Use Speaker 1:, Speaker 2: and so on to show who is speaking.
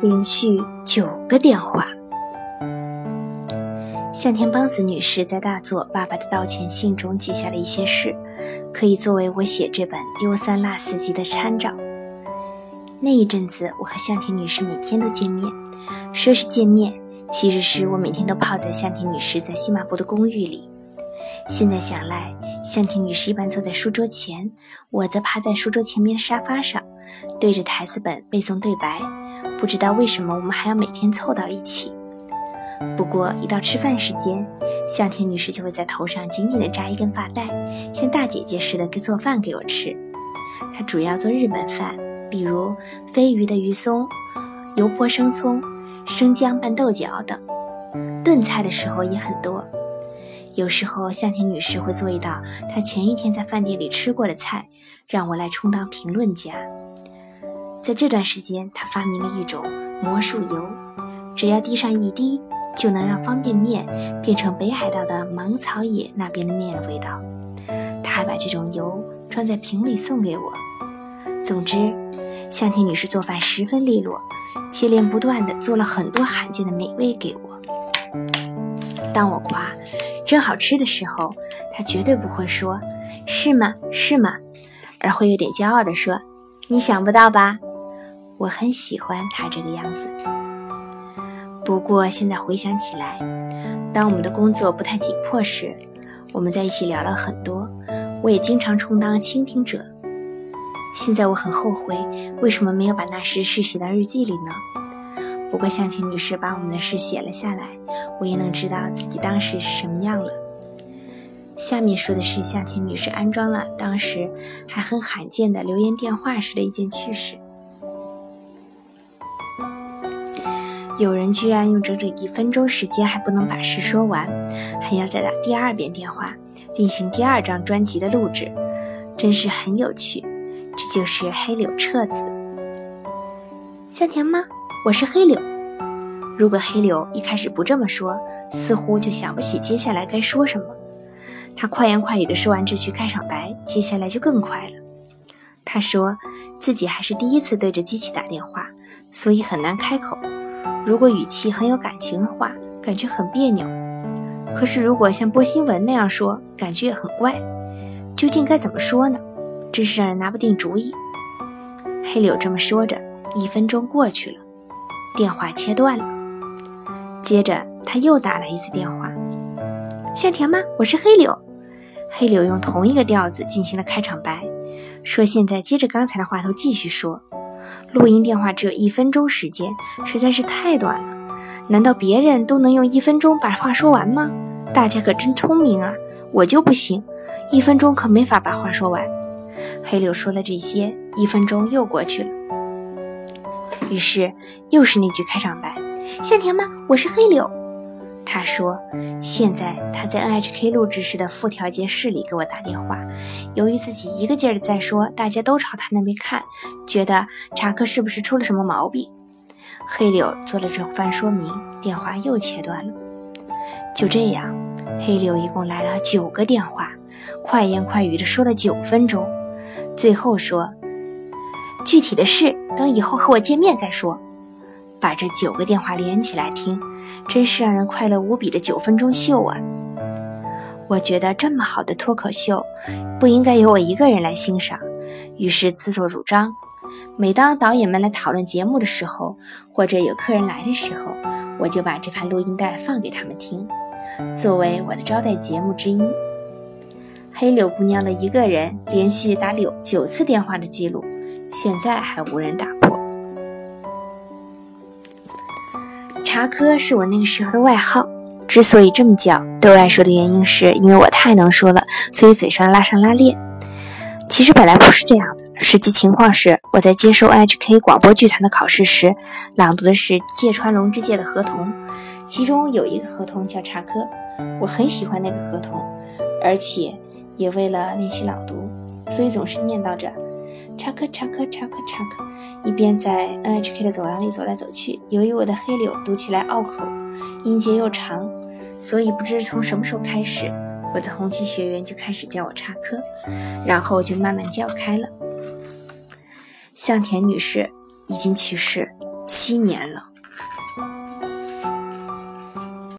Speaker 1: 连续九个电话。向田邦子女士在大作《爸爸的道歉信》中记下了一些事，可以作为我写这本《丢三落四集》的参照。那一阵子，我和向田女士每天都见面，说是见面，其实是我每天都泡在向田女士在西马部的公寓里。现在想来，向田女士一般坐在书桌前，我则趴在书桌前面的沙发上，对着台词本背诵对白。不知道为什么我们还要每天凑到一起。不过一到吃饭时间，向田女士就会在头上紧紧地扎一根发带，像大姐姐似的给做饭给我吃。她主要做日本饭，比如飞鱼的鱼松、油泼生葱、生姜拌豆角等。炖菜的时候也很多。有时候向田女士会做一道她前一天在饭店里吃过的菜，让我来充当评论家。在这段时间，她发明了一种魔术油，只要滴上一滴，就能让方便面变成北海道的芒草野那边的面的味道。她还把这种油装在瓶里送给我。总之，向田女士做饭十分利落，接连不断地做了很多罕见的美味给我。当我夸。真好吃的时候，他绝对不会说“是吗？是吗”，而会有点骄傲地说：“你想不到吧？”我很喜欢他这个样子。不过现在回想起来，当我们的工作不太紧迫时，我们在一起聊了很多，我也经常充当倾听者。现在我很后悔，为什么没有把那时事写到日记里呢？不过向田女士把我们的事写了下来，我也能知道自己当时是什么样了。下面说的是向田女士安装了当时还很罕见的留言电话时的一件趣事。有人居然用整整一分钟时间还不能把事说完，还要再打第二遍电话进行第二张专辑的录制，真是很有趣。这就是黑柳彻子。向田吗？我是黑柳。如果黑柳一开始不这么说，似乎就想不起接下来该说什么。他快言快语地说完这句开场白，接下来就更快了。他说自己还是第一次对着机器打电话，所以很难开口。如果语气很有感情的话，感觉很别扭；可是如果像播新闻那样说，感觉也很怪。究竟该怎么说呢？真是让人拿不定主意。黑柳这么说着，一分钟过去了。电话切断了，接着他又打了一次电话。夏田吗？我是黑柳。黑柳用同一个调子进行了开场白，说现在接着刚才的话头继续说。录音电话只有一分钟时间，实在是太短了。难道别人都能用一分钟把话说完吗？大家可真聪明啊，我就不行，一分钟可没法把话说完。黑柳说了这些，一分钟又过去了。于是又是那句开场白：“向田吗？我是黑柳。”他说：“现在他在 NHK 录制室的副调节室里给我打电话。由于自己一个劲儿的在说，大家都朝他那边看，觉得查克是不是出了什么毛病？”黑柳做了这番说明，电话又切断了。就这样，黑柳一共来了九个电话，快言快语的说了九分钟，最后说。具体的事等以后和我见面再说。把这九个电话连起来听，真是让人快乐无比的九分钟秀啊！我觉得这么好的脱口秀不应该由我一个人来欣赏，于是自作主张。每当导演们来讨论节目的时候，或者有客人来的时候，我就把这盘录音带放给他们听，作为我的招待节目之一。黑柳姑娘的一个人连续打柳九次电话的记录。现在还无人打破。茶科是我那个时候的外号，之所以这么叫，对外说的原因是因为我太能说了，所以嘴上拉上拉链。其实本来不是这样的，实际情况是我在接受 H.K 广播剧团的考试时，朗读的是芥川龙之介的合同，其中有一个合同叫茶科，我很喜欢那个合同，而且也为了练习朗读，所以总是念叨着。插科插科插科插科，一边在 NHK 的走廊里走来走去。由于我的黑柳读起来拗口，音节又长，所以不知从什么时候开始，我的红旗学员就开始叫我插科，然后就慢慢叫开了。向田女士已经去世七年了。